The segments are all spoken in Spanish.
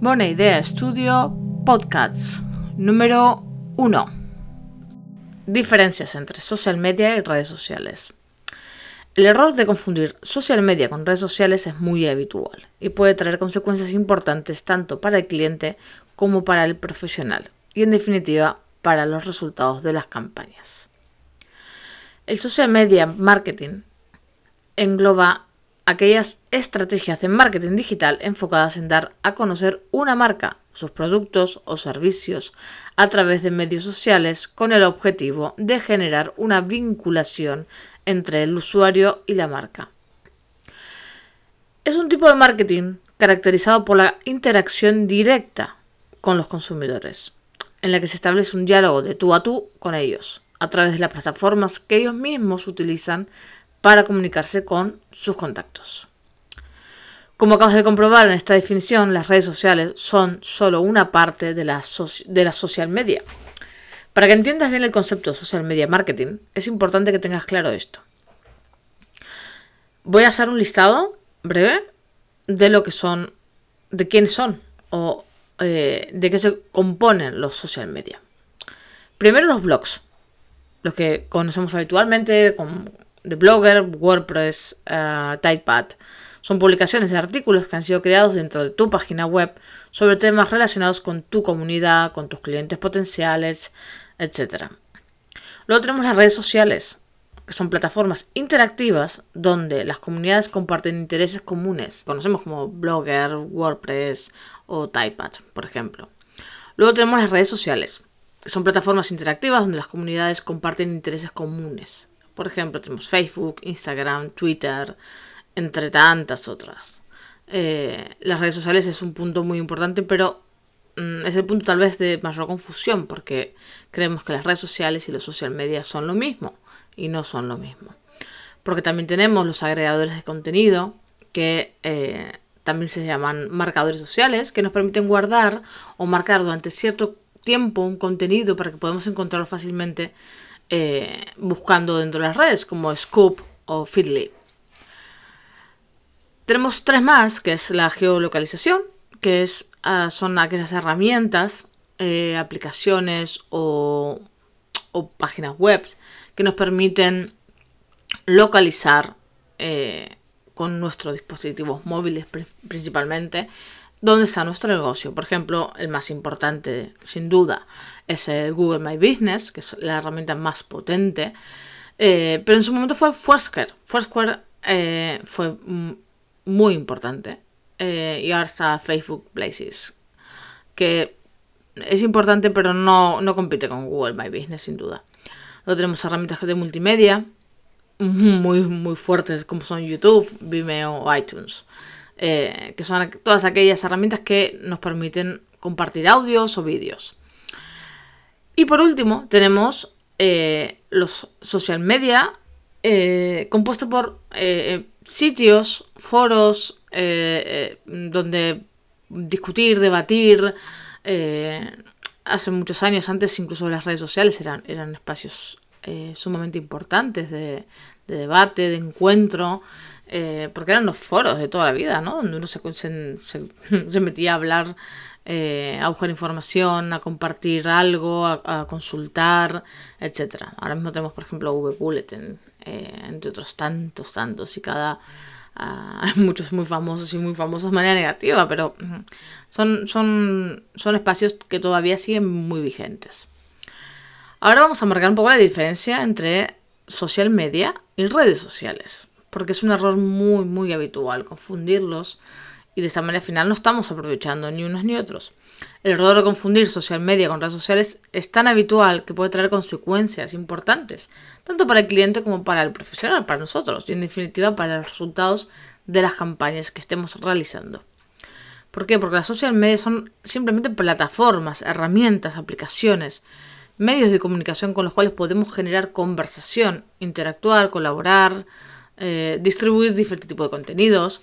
Buena Idea Studio Podcasts número 1. Diferencias entre social media y redes sociales. El error de confundir social media con redes sociales es muy habitual y puede traer consecuencias importantes tanto para el cliente como para el profesional y en definitiva para los resultados de las campañas. El social media marketing engloba aquellas estrategias en marketing digital enfocadas en dar a conocer una marca, sus productos o servicios a través de medios sociales con el objetivo de generar una vinculación entre el usuario y la marca. Es un tipo de marketing caracterizado por la interacción directa con los consumidores, en la que se establece un diálogo de tú a tú con ellos, a través de las plataformas que ellos mismos utilizan para comunicarse con sus contactos. Como acabas de comprobar en esta definición, las redes sociales son solo una parte de la, de social media. Para que entiendas bien el concepto de social media marketing, es importante que tengas claro esto. Voy a hacer un listado breve de lo que son, de quiénes son o eh, de qué se componen los social media. Primero los blogs, los que conocemos habitualmente como de Blogger, WordPress, uh, Typepad. Son publicaciones de artículos que han sido creados dentro de tu página web sobre temas relacionados con tu comunidad, con tus clientes potenciales, etc. Luego tenemos las redes sociales, que son plataformas interactivas donde las comunidades comparten intereses comunes. Conocemos como Blogger, WordPress o Typepad, por ejemplo. Luego tenemos las redes sociales, que son plataformas interactivas donde las comunidades comparten intereses comunes. Por ejemplo, tenemos Facebook, Instagram, Twitter, entre tantas otras. Eh, las redes sociales es un punto muy importante, pero mm, es el punto tal vez de mayor confusión, porque creemos que las redes sociales y los social media son lo mismo, y no son lo mismo. Porque también tenemos los agregadores de contenido, que eh, también se llaman marcadores sociales, que nos permiten guardar o marcar durante cierto tiempo un contenido para que podamos encontrarlo fácilmente eh, buscando dentro de las redes, como Scoop o Feedly. Tenemos tres más, que es la geolocalización, que es, ah, son aquellas herramientas, eh, aplicaciones o, páginas web que nos permiten localizar eh, con nuestros dispositivos móviles principalmente dónde está nuestro negocio. Por ejemplo, el más importante, sin duda, es el Google My Business, que es la herramienta más potente. Eh, pero en su momento fue Foursquare. Foursquare eh, fue muy importante. Eh, y ahora está Facebook Places, que es importante, pero no, no compite con Google My Business, sin duda. Luego tenemos herramientas de multimedia muy, muy fuertes, como son YouTube, Vimeo o iTunes. Eh, que son todas aquellas herramientas que nos permiten compartir audios o vídeos. Y por último, tenemos eh, los social media, eh, compuestos por sitios, foros, donde discutir, debatir. hace muchos años, antes incluso las redes sociales eran, eran espacios sumamente importantes de debate, de encuentro. Eh, porque eran los foros de toda la vida, ¿no? Donde uno se, metía a hablar, eh, a buscar información, a compartir algo, a, consultar, etc. Ahora mismo tenemos, por ejemplo, V-Bulletin, eh, entre otros tantos, tantos, y cada... Ah, hay muchos muy famosos y muy famosos de manera negativa, pero son, son, son espacios que todavía siguen muy vigentes. Ahora vamos a marcar un poco la diferencia entre social media y redes sociales porque es un error muy, muy habitual confundirlos y de esta manera al final no estamos aprovechando ni unos ni otros. El error de confundir social media con redes sociales es tan habitual que puede traer consecuencias importantes, tanto para el cliente como para el profesional, para nosotros y en definitiva para los resultados de las campañas que estemos realizando. ¿Por qué? Porque las social media son simplemente plataformas, herramientas, aplicaciones, medios de comunicación con los cuales podemos generar conversación, interactuar, colaborar, eh, distribuir diferentes tipos de contenidos.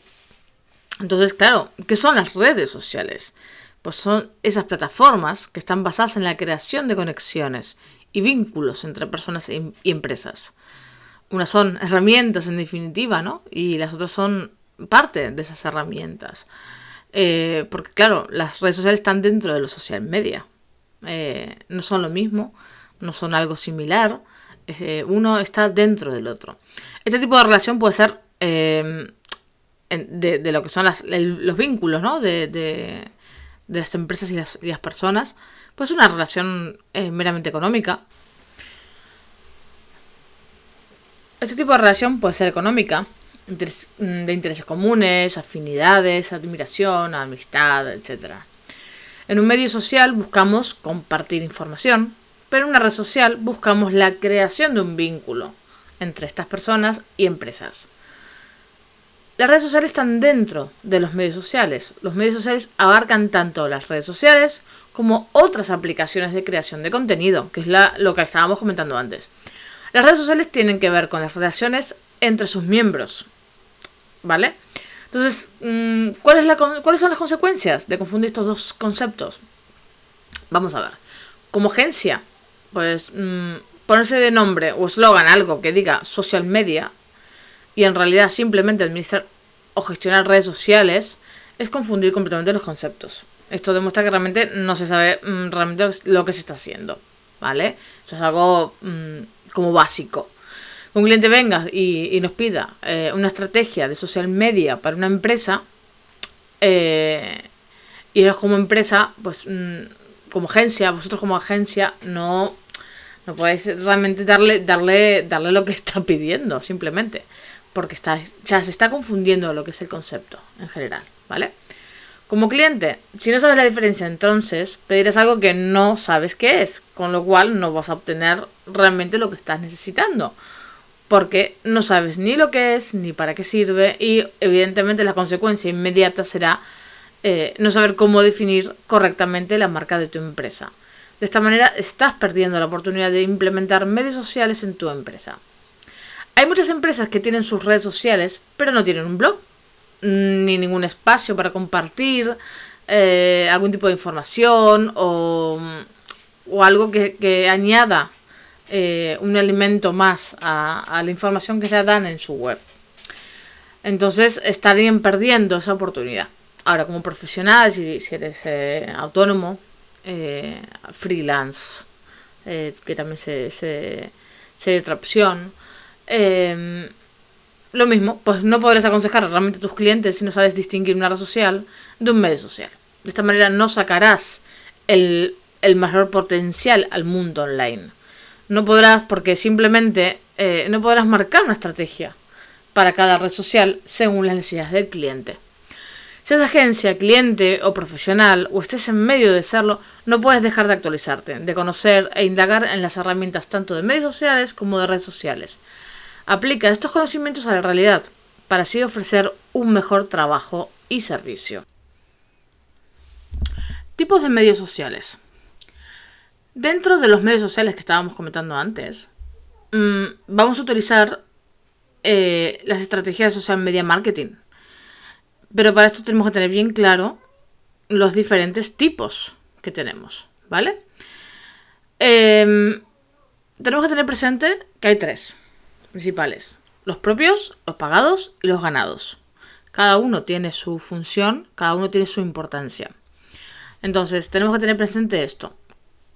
Entonces, claro, ¿qué son las redes sociales? Pues son esas plataformas que están basadas en la creación de conexiones y vínculos entre personas y empresas. Unas son herramientas en definitiva, ¿no? Y las otras son parte de esas herramientas. Eh, porque claro, las redes sociales están dentro de los social media. Eh, no son lo mismo, no son algo similar. Eh, uno está dentro del otro. Este tipo de relación puede ser de, lo que son los vínculos ¿no? de, las empresas y las, personas. Pues una relación meramente económica. Este tipo de relación puede ser económica, Mm, de intereses comunes, afinidades, admiración, amistad, etc. En un medio social buscamos compartir información, pero en una red social buscamos la creación de un vínculo entre estas personas y empresas. Las redes sociales están dentro de los medios sociales. Los medios sociales abarcan tanto las redes sociales como otras aplicaciones de creación de contenido, que es lo que estábamos comentando antes. Las redes sociales tienen que ver con las relaciones entre sus miembros, ¿Vale? Entonces, mm, ¿cuáles son las consecuencias de confundir estos dos conceptos? Vamos a ver. Como agencia, pues mm, ponerse de nombre o eslogan algo que diga social media y en realidad simplemente administrar o gestionar redes sociales es confundir completamente los conceptos. Esto demuestra que realmente no se sabe mm, realmente lo que se está haciendo, ¿vale? Eso es algo como básico un cliente venga y, nos pida eh, una estrategia de social media para una empresa, eh, y ellos como empresa, pues mm, como agencia, vosotros como agencia, no, no podéis realmente darle, darle, darle lo que está pidiendo, simplemente. Porque está, ya se está confundiendo lo que es el concepto en general, ¿vale? Como cliente, si no sabes la diferencia, entonces pedirás algo que no sabes qué es, con lo cual no vas a obtener realmente lo que estás necesitando porque no sabes ni lo que es ni para qué sirve y evidentemente la consecuencia inmediata será eh, no saber cómo definir correctamente la marca de tu empresa. De esta manera estás perdiendo la oportunidad de implementar medios sociales en tu empresa. Hay muchas empresas que tienen sus redes sociales, pero no tienen un blog, ni ningún espacio para compartir eh, algún tipo de información o, algo que añada eh, un elemento más a, la información que le dan en su web. Entonces estarían perdiendo esa oportunidad. Ahora, como profesional, si, eres eh, autónomo, eh, freelance, que también se, se, otra opción, lo mismo, pues no podrás aconsejar realmente a tus clientes si no sabes distinguir una red social de un medio social. De esta manera no sacarás el, mayor potencial al mundo online no podrás, porque simplemente eh, no podrás marcar una estrategia para cada red social según las necesidades del cliente. Seas agencia, cliente o profesional, o estés en medio de serlo, no puedes dejar de actualizarte, de conocer e indagar en las herramientas tanto de medios sociales como de redes sociales. Aplica estos conocimientos a la realidad para así ofrecer un mejor trabajo y servicio. Tipos de medios sociales. Dentro de los medios sociales que estábamos comentando antes, mm, vamos a utilizar eh, las estrategias de social media marketing. Pero para esto tenemos que tener bien claro los diferentes tipos que tenemos, ¿vale? Em, tenemos que tener presente que hay tres principales. Los propios, los pagados y los ganados. Cada uno tiene su función, cada uno tiene su importancia. Entonces, tenemos que tener presente esto.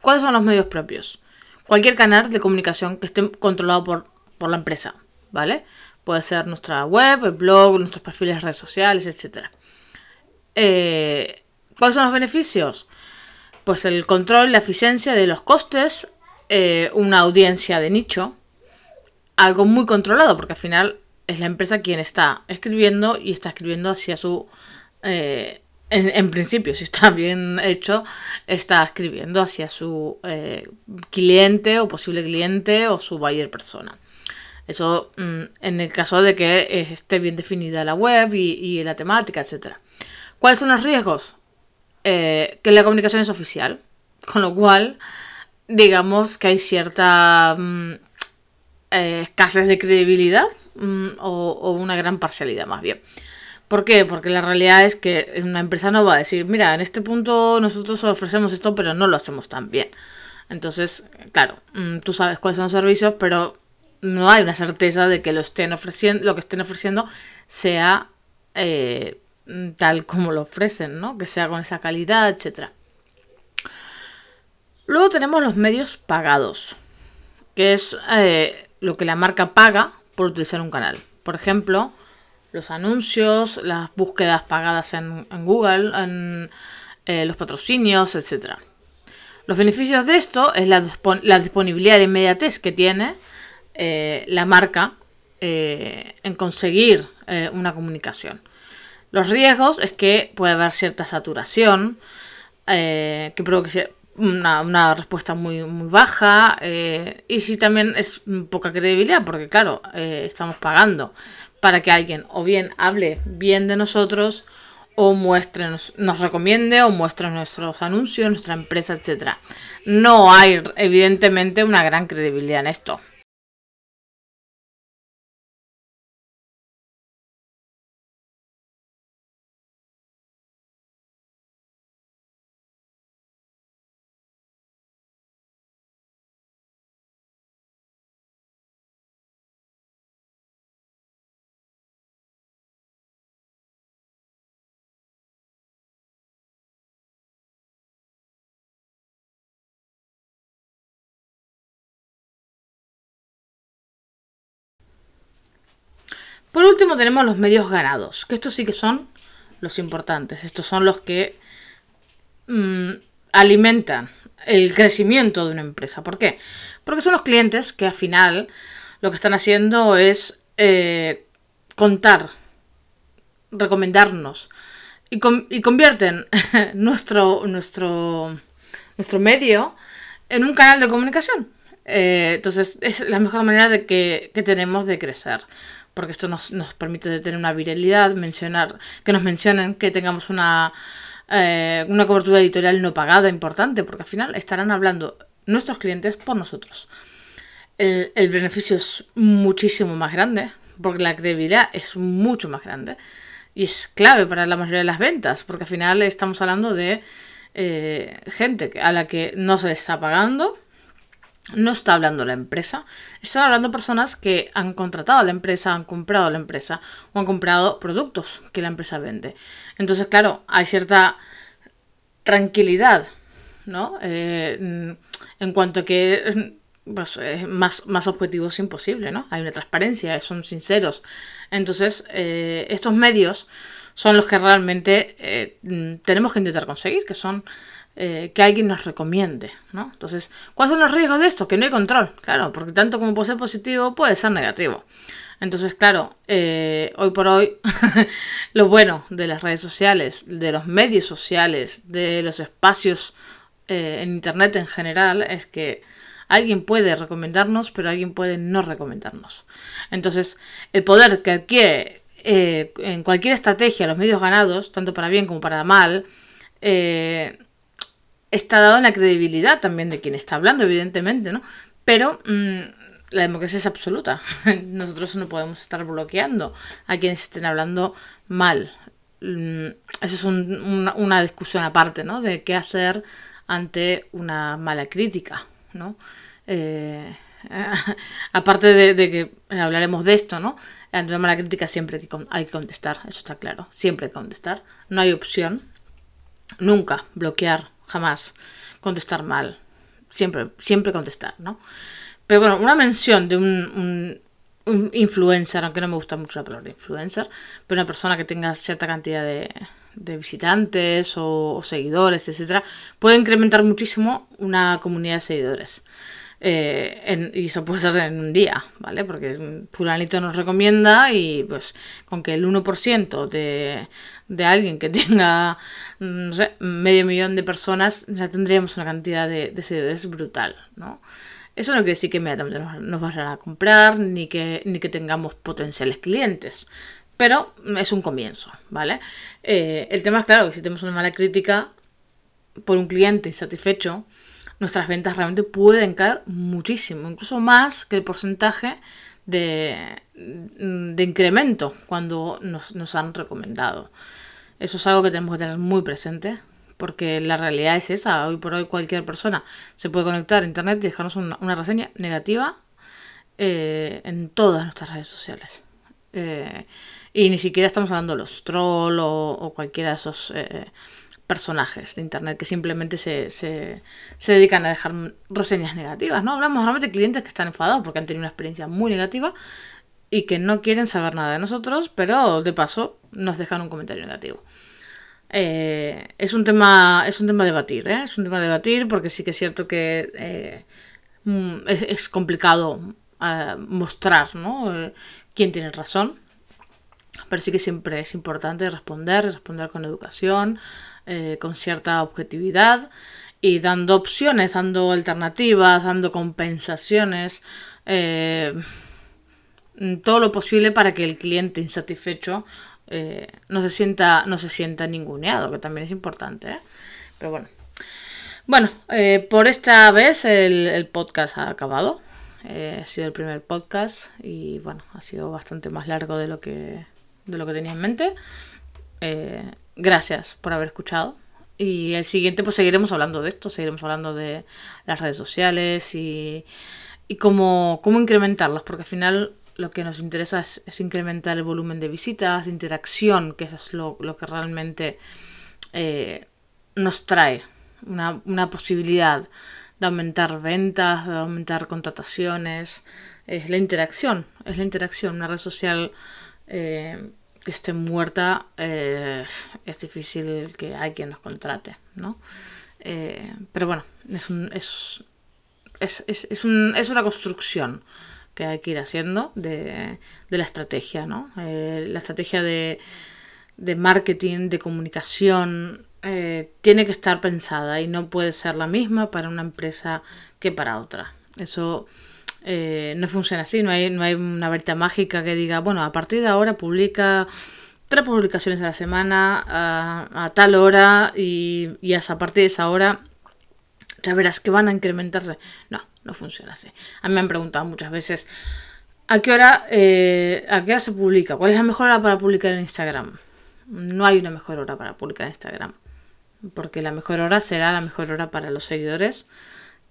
¿Cuáles son los medios propios? Cualquier canal de comunicación que esté controlado por, la empresa, ¿vale? Puede ser nuestra web, el blog, nuestros perfiles de redes sociales, etc. Eh, ¿Cuáles son los beneficios? Pues el control, la eficiencia de los costes, eh, una audiencia de nicho, algo muy controlado, porque al final es la empresa quien está escribiendo y está escribiendo hacia su eh, en, principio, si está bien hecho, está escribiendo hacia su eh, cliente o posible cliente o su buyer persona. Eso mm, en el caso de que eh, esté bien definida la web y, la temática, etc. ¿Cuáles son los riesgos? Eh, que la comunicación es oficial, con lo cual digamos que hay cierta mm, escasez de credibilidad mm, o una gran parcialidad más bien. ¿Por qué? Porque la realidad es que una empresa no va a decir, mira, en este punto nosotros ofrecemos esto, pero no lo hacemos tan bien. Entonces, claro, tú sabes cuáles son los servicios, pero no hay una certeza de que lo estén ofreciendo, lo que estén ofreciendo sea eh, tal como lo ofrecen, ¿no? Que sea con esa calidad, etc. Luego tenemos los medios pagados, que es eh, lo que la marca paga por utilizar un canal. Por ejemplo, los anuncios, las búsquedas pagadas en, Google, en eh, los patrocinios, etc. Los beneficios de esto es la, disponibilidad de inmediatez que tiene eh, la marca eh, en conseguir una comunicación. Los riesgos es que puede haber cierta saturación, que provoque una, una, respuesta muy, baja, y si también es poca credibilidad, porque claro, estamos pagando para que alguien o bien hable bien de nosotros o muestre, nos, recomiende o muestre nuestros anuncios, nuestra empresa, etc. No hay evidentemente una gran credibilidad en esto. Por último tenemos los medios ganados, que estos sí que son los importantes. Estos son los que mm, alimentan el crecimiento de una empresa. ¿Por qué? Porque son los clientes que al final lo que están haciendo es eh, contar, recomendarnos y, convierten nuestro, nuestro, nuestro medio en un canal de comunicación. Eh, entonces es la mejor manera de que, que tenemos de crecer porque esto nos, permite tener una viralidad, mencionar, que nos mencionen, que tengamos una, eh, una cobertura editorial no pagada importante, porque al final estarán hablando nuestros clientes por nosotros. El, el beneficio es muchísimo más grande, porque la credibilidad es mucho más grande y es clave para la mayoría de las ventas, porque al final estamos hablando de eh, gente a la que no se les está pagando, no está hablando la empresa, están hablando personas que han contratado a la empresa, han comprado a la empresa o han comprado productos que la empresa vende. Entonces, claro, hay cierta tranquilidad, ¿no? Eh, en cuanto que pues, más, más es imposible, ¿no? Hay una transparencia, son sinceros. Entonces, eh, estos medios son los que realmente eh, tenemos que intentar conseguir, que son eh, que alguien nos recomiende, ¿no? Entonces, ¿cuáles son los riesgos de esto? Que no hay control, claro, porque tanto como puede ser positivo, puede ser negativo. Entonces, claro, eh, hoy por hoy, lo bueno de las redes sociales, de los medios sociales, de los espacios eh, en Internet en general, es que alguien puede recomendarnos, pero alguien puede no recomendarnos. Entonces, el poder que adquiere en cualquier estrategia los medios ganados, tanto para bien como para mal, está dado en la credibilidad también de quien está hablando, evidentemente, ¿no? Pero mm, la democracia es absoluta. Nosotros no podemos estar bloqueando a quienes estén hablando mal. Mm, eso es una, discusión aparte, ¿no? De qué hacer ante una mala crítica, ¿no? Eh, aparte de, que hablaremos de esto, ¿no? Ante una mala crítica siempre hay que contestar, eso está claro. Siempre hay que contestar. No hay opción. Nunca bloquear jamás contestar mal. Siempre, siempre contestar, ¿no? Pero bueno, una mención de un, un, influencer, aunque no me gusta mucho la palabra influencer, pero una persona que tenga cierta cantidad de, de visitantes o, o, seguidores, etcétera, puede incrementar muchísimo una comunidad de seguidores. Eh, y eso puede ser en un día, ¿vale? Porque fulanito nos recomienda y pues con que el 1% de, de alguien que tenga medio millón de personas ya tendríamos una cantidad de, de seguidores brutal, ¿no? Eso no quiere decir que inmediatamente nos, vayan a comprar ni que, ni que tengamos potenciales clientes. Pero es un comienzo, ¿vale? Eh, el tema es claro si tenemos una mala crítica por un cliente insatisfecho, nuestras ventas realmente pueden caer muchísimo, incluso más que el porcentaje de, de incremento cuando nos, nos, han recomendado. Eso es algo que tenemos que tener muy presente porque la realidad es esa. Hoy por hoy cualquier persona se puede conectar a Internet y dejarnos una, reseña negativa eh, en todas nuestras redes sociales. Eh, y ni siquiera estamos hablando de los trolls o, cualquiera de esos eh, personajes de internet que simplemente se, se, se, dedican a dejar reseñas negativas, ¿no? Hablamos realmente de clientes que están enfadados porque han tenido una experiencia muy negativa y que no quieren saber nada de nosotros, pero de paso nos dejan un comentario negativo. Eh, es un tema es un tema a debatir ¿eh? es un tema debatir porque sí que es cierto que eh, mm, es, complicado mostrar ¿no? quién tiene razón pero sí que siempre es importante responder responder con educación con cierta objetividad y dando opciones dando alternativas dando compensaciones todo lo posible para que el cliente insatisfecho eh, no se sienta no se sienta ninguneado, que también es importante. ¿eh? Pero bueno. Bueno, eh, por esta vez el, podcast ha acabado. ha sido el primer podcast y bueno, ha sido bastante más largo de lo que, de lo que tenía en mente. Gracias por haber escuchado. Y el siguiente pues seguiremos hablando de esto, seguiremos hablando de las redes sociales y, y cómo, cómo incrementarlas, porque al final lo que nos interesa es, incrementar el volumen de visitas, interacción, que es lo, que realmente eh, nos trae una, posibilidad de aumentar ventas, de aumentar contrataciones. Es la interacción, es la interacción. Una red social eh, esté muerta eh, es difícil que hay quien nos contrate, ¿no? pero bueno, es, un, es, es, es, un, es una construcción que hay que ir haciendo de, la estrategia, ¿no? Eh, la estrategia de, marketing, de comunicación, eh, tiene que estar pensada y no puede ser la misma para una empresa que para otra. Eso eh, no funciona así, no hay, no hay una varita mágica que diga, bueno, a partir de ahora publica tres publicaciones a la semana a, tal hora y, y a partir de esa hora ya verás que van a incrementarse. No, no funciona así. A mí me han preguntado muchas veces, ¿a qué hora, eh, ¿a qué hora se publica? ¿Cuál es la mejor hora para publicar en Instagram? No hay una mejor hora para publicar en Instagram. Porque la mejor hora será la mejor hora para los seguidores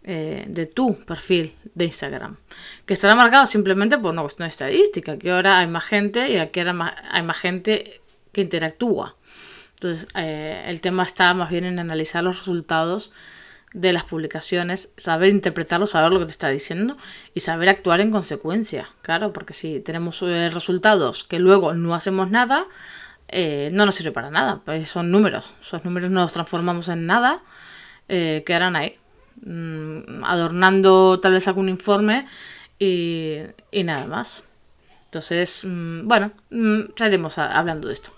eh, de tu perfil de Instagram. Que estará marcado simplemente por una cuestión de estadística. A qué hora hay más gente y a qué hora hay más gente que interactúa. Entonces, eh, el tema está más bien en analizar los resultados de las publicaciones, saber interpretarlo, saber lo que te está diciendo y saber actuar en consecuencia. Claro, porque si tenemos eh, resultados que luego no hacemos nada, no nos sirve para nada. Pues son números. Esos números no los transformamos en nada, quedarán ahí, adornando tal vez algún informe y, y nada más. Entonces, mm, bueno, mm, estaremos hablando de esto.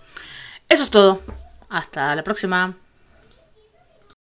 Eso es todo. Hasta la próxima.